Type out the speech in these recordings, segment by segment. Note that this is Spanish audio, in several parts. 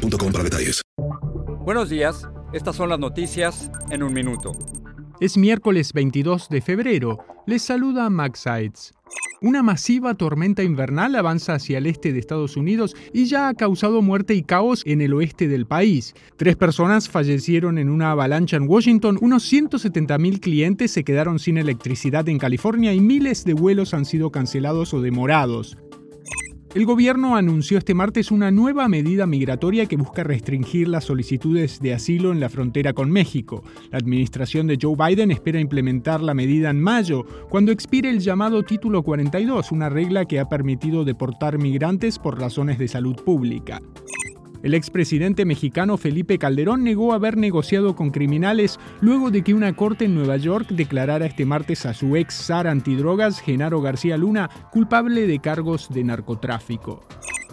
boostmobile para detalles. Buenos días, estas son las noticias en un minuto. Es miércoles 22 de febrero. Les saluda Max Sides. Una masiva tormenta invernal avanza hacia el este de Estados Unidos y ya ha causado muerte y caos en el oeste del país. Tres personas fallecieron en una avalancha en Washington, unos 170.000 clientes se quedaron sin electricidad en California y miles de vuelos han sido cancelados o demorados. El gobierno anunció este martes una nueva medida migratoria que busca restringir las solicitudes de asilo en la frontera con México. La administración de Joe Biden espera implementar la medida en mayo, cuando expire el llamado Título 42, una regla que ha permitido deportar migrantes por razones de salud pública. El expresidente mexicano Felipe Calderón negó haber negociado con criminales luego de que una corte en Nueva York declarara este martes a su ex zar antidrogas, Genaro García Luna, culpable de cargos de narcotráfico.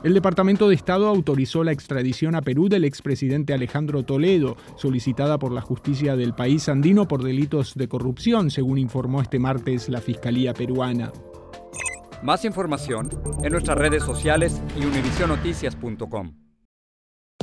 El Departamento de Estado autorizó la extradición a Perú del expresidente Alejandro Toledo, solicitada por la justicia del país andino por delitos de corrupción, según informó este martes la Fiscalía peruana. Más información en nuestras redes sociales y univisionoticias.com.